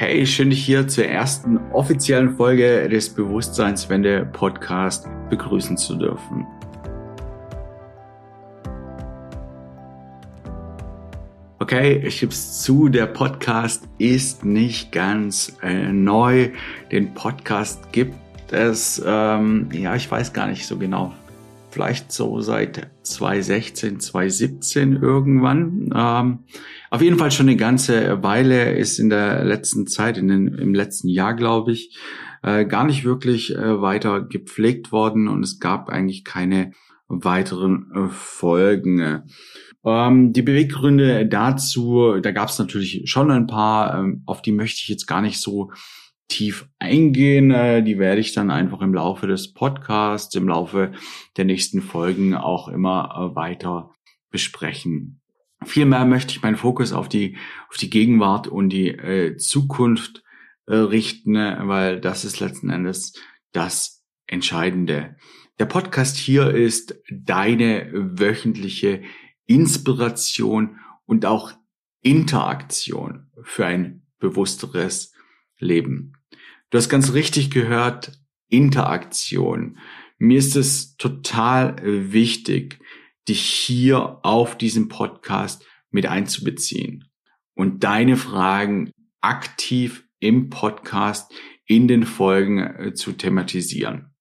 Hey, schön dich hier zur ersten offiziellen Folge des Bewusstseinswende Podcast begrüßen zu dürfen. Okay, ich gebe es zu, der Podcast ist nicht ganz äh, neu. Den Podcast gibt es, ähm, ja, ich weiß gar nicht so genau, vielleicht so seit 2016, 2017 irgendwann. Ähm, auf jeden Fall schon eine ganze Weile ist in der letzten Zeit, in den, im letzten Jahr, glaube ich, äh, gar nicht wirklich äh, weiter gepflegt worden und es gab eigentlich keine weiteren äh, Folgen. Ähm, die Beweggründe dazu, da gab es natürlich schon ein paar, ähm, auf die möchte ich jetzt gar nicht so tief eingehen. Äh, die werde ich dann einfach im Laufe des Podcasts, im Laufe der nächsten Folgen auch immer äh, weiter besprechen. Vielmehr möchte ich meinen Fokus auf die, auf die Gegenwart und die äh, Zukunft äh, richten, weil das ist letzten Endes das Entscheidende. Der Podcast hier ist deine wöchentliche Inspiration und auch Interaktion für ein bewussteres Leben. Du hast ganz richtig gehört, Interaktion. Mir ist es total wichtig, dich hier auf diesem Podcast mit einzubeziehen und deine Fragen aktiv im Podcast in den Folgen äh, zu thematisieren.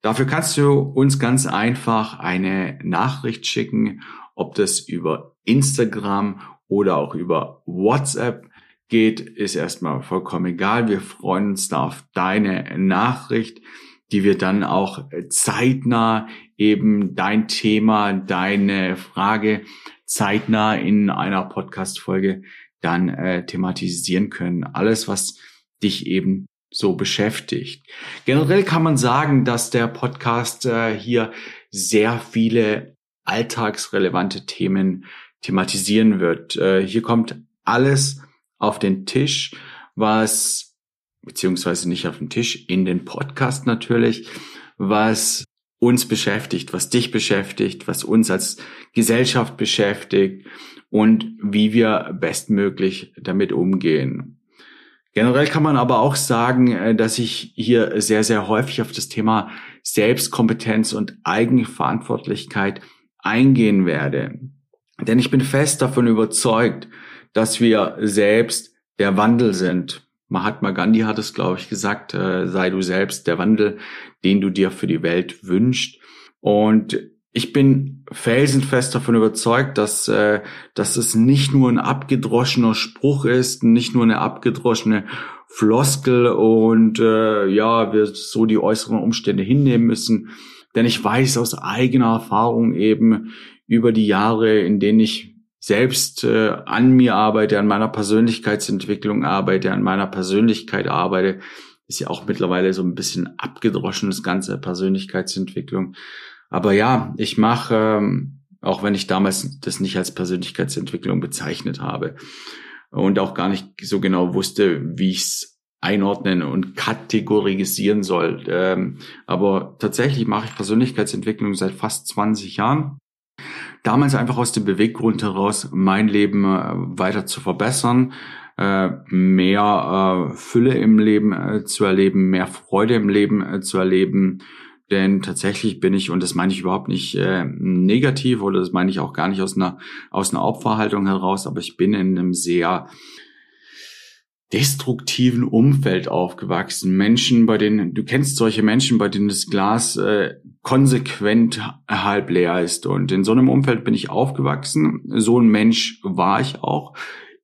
Dafür kannst du uns ganz einfach eine Nachricht schicken, ob das über Instagram oder auch über WhatsApp geht, ist erstmal vollkommen egal. Wir freuen uns da auf deine Nachricht, die wir dann auch zeitnah eben dein Thema, deine Frage zeitnah in einer Podcast-Folge dann äh, thematisieren können. Alles, was dich eben so beschäftigt. Generell kann man sagen, dass der Podcast äh, hier sehr viele alltagsrelevante Themen thematisieren wird. Äh, hier kommt alles auf den Tisch, was, beziehungsweise nicht auf den Tisch, in den Podcast natürlich, was uns beschäftigt, was dich beschäftigt, was uns als Gesellschaft beschäftigt und wie wir bestmöglich damit umgehen. Generell kann man aber auch sagen, äh, dass ich hier sehr, sehr häufig auf das Thema Selbstkompetenz und Eigenverantwortlichkeit eingehen werde. Denn ich bin fest davon überzeugt, dass wir selbst der Wandel sind. Mahatma Gandhi hat es, glaube ich, gesagt, äh, sei du selbst der Wandel, den du dir für die Welt wünschst. Und ich bin felsenfest davon überzeugt, dass, äh, dass es nicht nur ein abgedroschener Spruch ist, nicht nur eine abgedroschene Floskel und äh, ja, wir so die äußeren Umstände hinnehmen müssen. Denn ich weiß aus eigener Erfahrung eben über die Jahre, in denen ich selbst äh, an mir arbeite, an meiner Persönlichkeitsentwicklung arbeite, an meiner Persönlichkeit arbeite, ist ja auch mittlerweile so ein bisschen abgedroschen, das ganze Persönlichkeitsentwicklung. Aber ja, ich mache, ähm, auch wenn ich damals das nicht als Persönlichkeitsentwicklung bezeichnet habe und auch gar nicht so genau wusste, wie ich es einordnen und kategorisieren soll. Ähm, aber tatsächlich mache ich Persönlichkeitsentwicklung seit fast 20 Jahren damals einfach aus dem Beweggrund heraus, mein Leben äh, weiter zu verbessern, äh, mehr äh, Fülle im Leben zu erleben, mehr Freude im Leben zu erleben. Denn tatsächlich bin ich, und das meine ich überhaupt nicht negativ oder das meine ich auch gar nicht aus einer, aus einer Opferhaltung heraus, aber ich bin in einem sehr destruktiven Umfeld aufgewachsen. Menschen, bei denen, du kennst solche Menschen, bei denen das Glas äh, konsequent halb leer ist. Und in so einem Umfeld bin ich aufgewachsen. So ein Mensch war ich auch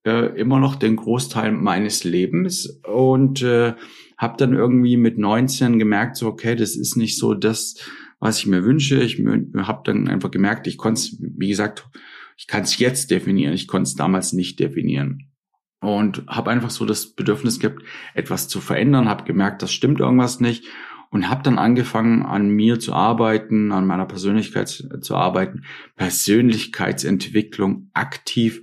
äh, immer noch den Großteil meines Lebens und äh, habe dann irgendwie mit 19 gemerkt, so okay, das ist nicht so das, was ich mir wünsche. Ich habe dann einfach gemerkt, ich konnte es, wie gesagt, ich kann es jetzt definieren, ich konnte es damals nicht definieren und habe einfach so das Bedürfnis gehabt, etwas zu verändern, habe gemerkt, das stimmt irgendwas nicht und habe dann angefangen, an mir zu arbeiten, an meiner Persönlichkeit zu arbeiten, Persönlichkeitsentwicklung aktiv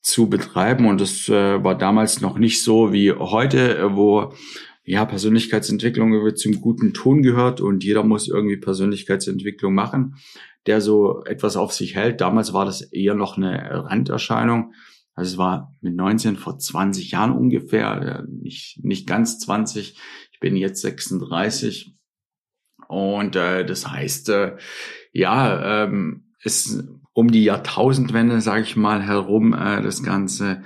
zu betreiben und das äh, war damals noch nicht so wie heute, wo ja Persönlichkeitsentwicklung zum guten Ton gehört und jeder muss irgendwie Persönlichkeitsentwicklung machen, der so etwas auf sich hält. Damals war das eher noch eine Randerscheinung Also es war mit 19 vor 20 Jahren ungefähr, nicht, nicht ganz 20. Ich bin jetzt 36. Und äh, das heißt, äh, ja, ähm, ist um die Jahrtausendwende, sage ich mal, herum äh, das Ganze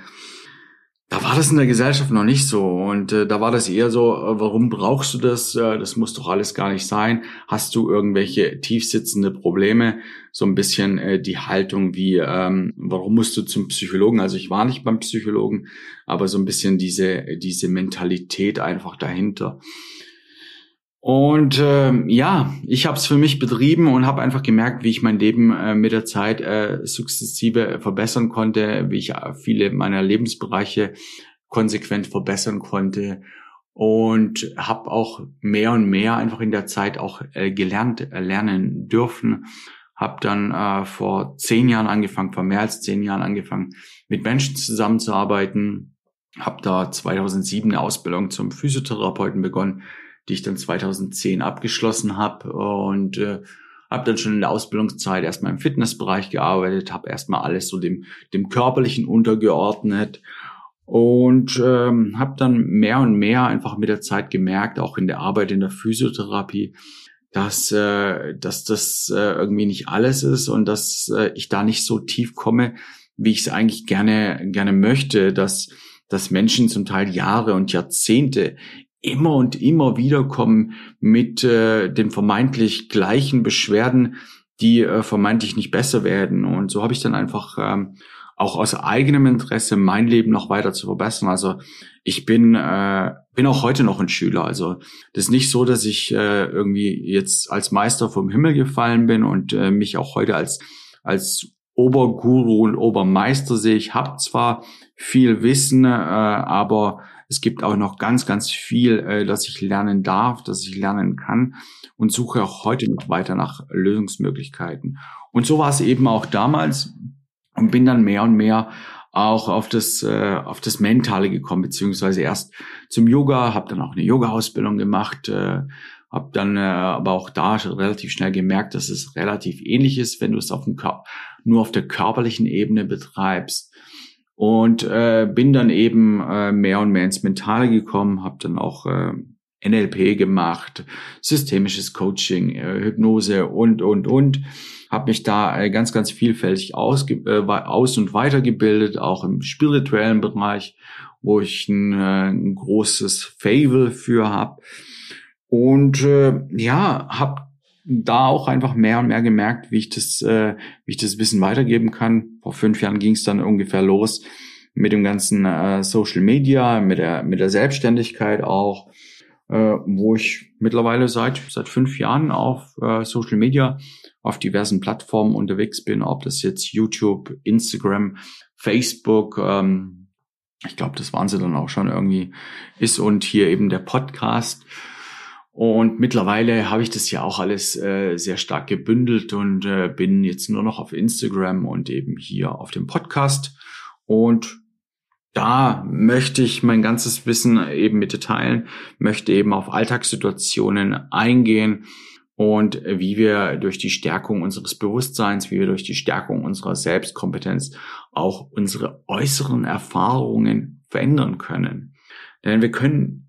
da war das in der Gesellschaft noch nicht so und äh, da war das eher so, äh, warum brauchst du das? Äh, das muss doch alles gar nicht sein. Hast du irgendwelche tiefsitzende Probleme? So ein bisschen äh, die Haltung wie, ähm, warum musst du zum Psychologen? Also ich war nicht beim Psychologen, aber so ein bisschen diese diese Mentalität einfach dahinter. Und äh, ja, ich habe es für mich betrieben und habe einfach gemerkt, wie ich mein Leben äh, mit der Zeit äh, sukzessive verbessern konnte, wie ich äh, viele meiner Lebensbereiche konsequent verbessern konnte und habe auch mehr und mehr einfach in der Zeit auch äh, gelernt, äh, lernen dürfen. Habe dann äh, vor zehn Jahren angefangen, vor mehr als zehn Jahren angefangen, mit Menschen zusammenzuarbeiten. Habe da 2007 eine Ausbildung zum Physiotherapeuten begonnen die ich dann 2010 abgeschlossen habe und äh, habe dann schon in der Ausbildungszeit erstmal im Fitnessbereich gearbeitet, habe erstmal alles so dem, dem körperlichen untergeordnet und ähm, habe dann mehr und mehr einfach mit der Zeit gemerkt, auch in der Arbeit in der Physiotherapie, dass, äh, dass das äh, irgendwie nicht alles ist und dass äh, ich da nicht so tief komme, wie ich es eigentlich gerne gerne möchte, dass dass Menschen zum Teil Jahre und Jahrzehnte immer und immer wieder kommen mit äh, den vermeintlich gleichen Beschwerden, die äh, vermeintlich nicht besser werden. Und so habe ich dann einfach ähm, auch aus eigenem Interesse mein Leben noch weiter zu verbessern. Also ich bin äh, bin auch heute noch ein Schüler. Also das ist nicht so, dass ich äh, irgendwie jetzt als Meister vom Himmel gefallen bin und äh, mich auch heute als als Oberguru und Obermeister sehe. Ich habe zwar viel Wissen, äh, aber es gibt auch noch ganz, ganz viel, äh, das ich lernen darf, das ich lernen kann und suche auch heute noch weiter nach Lösungsmöglichkeiten. Und so war es eben auch damals und bin dann mehr und mehr auch auf das äh, auf das Mentale gekommen beziehungsweise erst zum Yoga, habe dann auch eine Yoga-Ausbildung gemacht, äh, habe dann äh, aber auch da relativ schnell gemerkt, dass es relativ ähnlich ist, wenn du es auf dem Kör nur auf der körperlichen Ebene betreibst und äh, bin dann eben äh, mehr und mehr ins Mentale gekommen, habe dann auch äh, NLP gemacht, systemisches Coaching, äh, Hypnose und, und, und. Habe mich da äh, ganz, ganz vielfältig ausge äh, aus- und weitergebildet, auch im spirituellen Bereich, wo ich ein, äh, ein großes Fable für habe. Und äh, ja, habe da auch einfach mehr und mehr gemerkt, wie ich das, äh, wie ich das Wissen weitergeben kann. Vor fünf Jahren ging es dann ungefähr los mit dem ganzen äh, Social Media, mit der mit der Selbstständigkeit auch, äh, wo ich mittlerweile seit seit fünf Jahren auf äh, Social Media auf diversen Plattformen unterwegs bin, ob das jetzt YouTube, Instagram, Facebook, ähm, ich glaube, das waren sie dann auch schon irgendwie ist und hier eben der Podcast und mittlerweile habe ich das ja auch alles äh, sehr stark gebündelt und äh, bin jetzt nur noch auf Instagram und eben hier auf dem Podcast. Und da möchte ich mein ganzes Wissen eben mit dir teilen, möchte eben auf Alltagssituationen eingehen und wie wir durch die Stärkung unseres Bewusstseins, wie wir durch die Stärkung unserer Selbstkompetenz auch unsere äußeren Erfahrungen verändern können. Denn wir können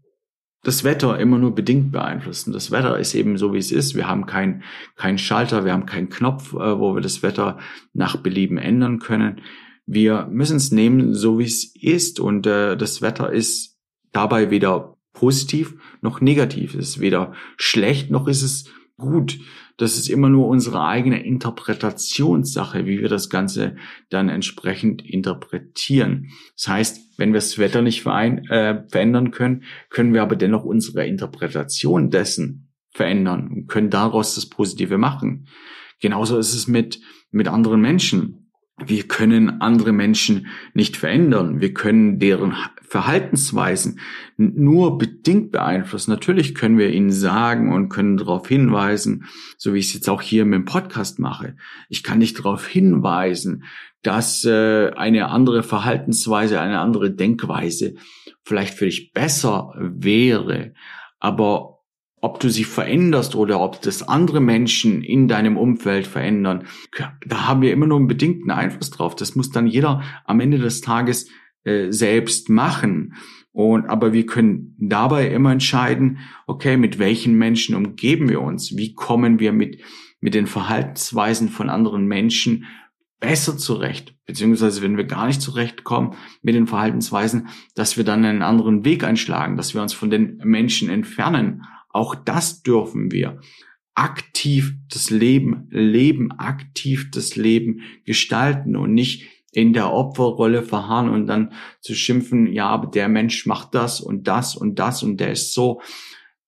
das Wetter immer nur bedingt beeinflussen. Das Wetter ist eben so, wie es ist. Wir haben keinen kein Schalter, wir haben keinen Knopf, äh, wo wir das Wetter nach Belieben ändern können. Wir müssen es nehmen, so wie es ist. Und äh, das Wetter ist dabei weder positiv noch negativ. Es ist weder schlecht noch ist es gut. Das ist immer nur unsere eigene Interpretationssache, wie wir das Ganze dann entsprechend interpretieren. Das heißt, wenn wir das Wetter nicht verein, äh, verändern können, können wir aber dennoch unsere Interpretation dessen verändern und können daraus das Positive machen. Genauso ist es mit, mit anderen Menschen wir können andere Menschen nicht verändern. Wir können deren Verhaltensweisen nur bedingt beeinflussen. Natürlich können wir ihnen sagen und können darauf hinweisen, so wie ich es jetzt auch hier mit dem Podcast mache. Ich kann nicht darauf hinweisen, dass äh, eine andere Verhaltensweise, eine andere Denkweise vielleicht für dich besser wäre. Aber ob du sie veränderst oder ob das andere Menschen in deinem Umfeld verändern, da haben wir immer nur einen bedingten Einfluss drauf. Das muss dann jeder am Ende des Tages äh, selbst machen. Und, aber wir können dabei immer entscheiden, okay, mit welchen Menschen umgeben wir uns? Wie kommen wir mit, mit den Verhaltensweisen von anderen Menschen besser zurecht? Beziehungsweise, wenn wir gar nicht zurechtkommen mit den Verhaltensweisen, dass wir dann einen anderen Weg einschlagen, dass wir uns von den Menschen entfernen auch das dürfen wir. Aktiv das Leben leben, aktiv das Leben gestalten und nicht in der Opferrolle verharren und dann zu schimpfen, ja, aber der Mensch macht das und das und das und der ist so.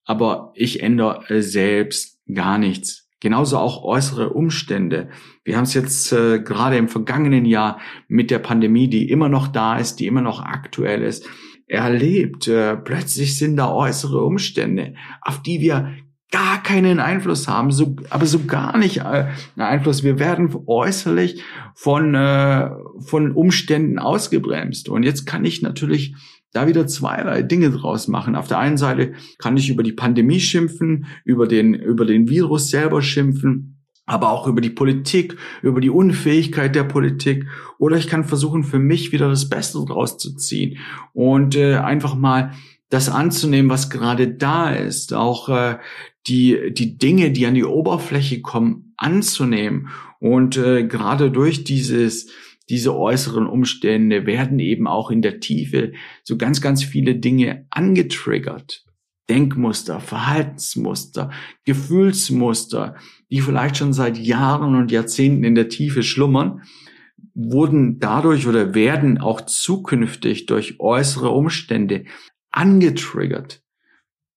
Aber ich ändere selbst gar nichts. Genauso auch äußere Umstände. Wir haben es jetzt äh, gerade im vergangenen Jahr mit der Pandemie, die immer noch da ist, die immer noch aktuell ist, erlebt. Äh, plötzlich sind da äußere Umstände, auf die wir gar keinen Einfluss haben, so, aber so gar nicht äh, Einfluss. Wir werden äußerlich von, äh, von Umständen ausgebremst. Und jetzt kann ich natürlich da wieder zweierlei Dinge draus machen. Auf der einen Seite kann ich über die Pandemie schimpfen, über den, über den Virus selber schimpfen aber auch über die Politik, über die Unfähigkeit der Politik. Oder ich kann versuchen, für mich wieder das Beste draus zu ziehen und äh, einfach mal das anzunehmen, was gerade da ist, auch äh, die die Dinge, die an die Oberfläche kommen, anzunehmen. Und äh, gerade durch dieses diese äußeren Umstände werden eben auch in der Tiefe so ganz ganz viele Dinge angetriggert Denkmuster, Verhaltensmuster, Gefühlsmuster, die vielleicht schon seit Jahren und Jahrzehnten in der Tiefe schlummern, wurden dadurch oder werden auch zukünftig durch äußere Umstände angetriggert.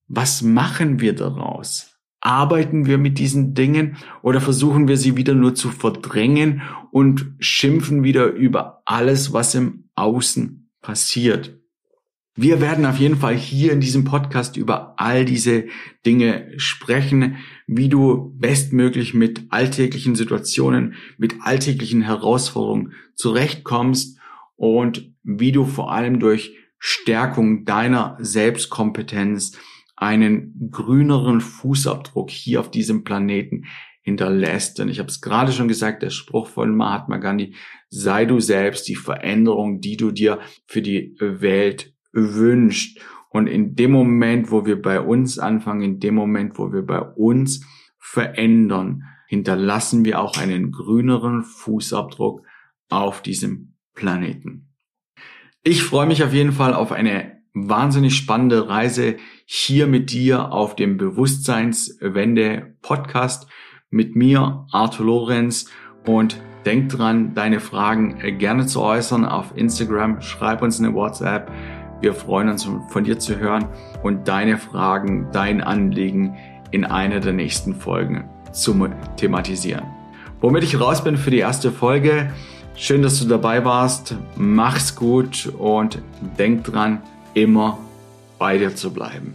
Was machen wir daraus? Arbeiten wir mit diesen Dingen oder versuchen wir sie wieder nur zu verdrängen und schimpfen wieder über alles, was im Außen passiert? Wir werden auf jeden Fall hier in diesem Podcast über all diese Dinge sprechen, wie du bestmöglich mit alltäglichen Situationen, mit alltäglichen Herausforderungen zurechtkommst und wie du vor allem durch Stärkung deiner Selbstkompetenz einen grüneren Fußabdruck hier auf diesem Planeten hinterlässt. Denn ich habe es gerade schon gesagt, der Spruch von Mahatma Gandhi, sei du selbst die Veränderung, die du dir für die Welt wünscht. Und in dem Moment, wo wir bei uns anfangen, in dem Moment, wo wir bei uns verändern, hinterlassen wir auch einen grüneren Fußabdruck auf diesem Planeten. Ich freue mich auf jeden Fall auf eine wahnsinnig spannende Reise hier mit dir auf dem Bewusstseinswende Podcast mit mir, Arthur Lorenz und denk dran, deine Fragen gerne zu äußern auf Instagram. Schreib uns eine WhatsApp wir freuen uns, von dir zu hören und deine Fragen, dein Anliegen in einer der nächsten Folgen zu thematisieren. Womit ich raus bin für die erste Folge. Schön, dass du dabei warst. Mach's gut und denk dran, immer bei dir zu bleiben.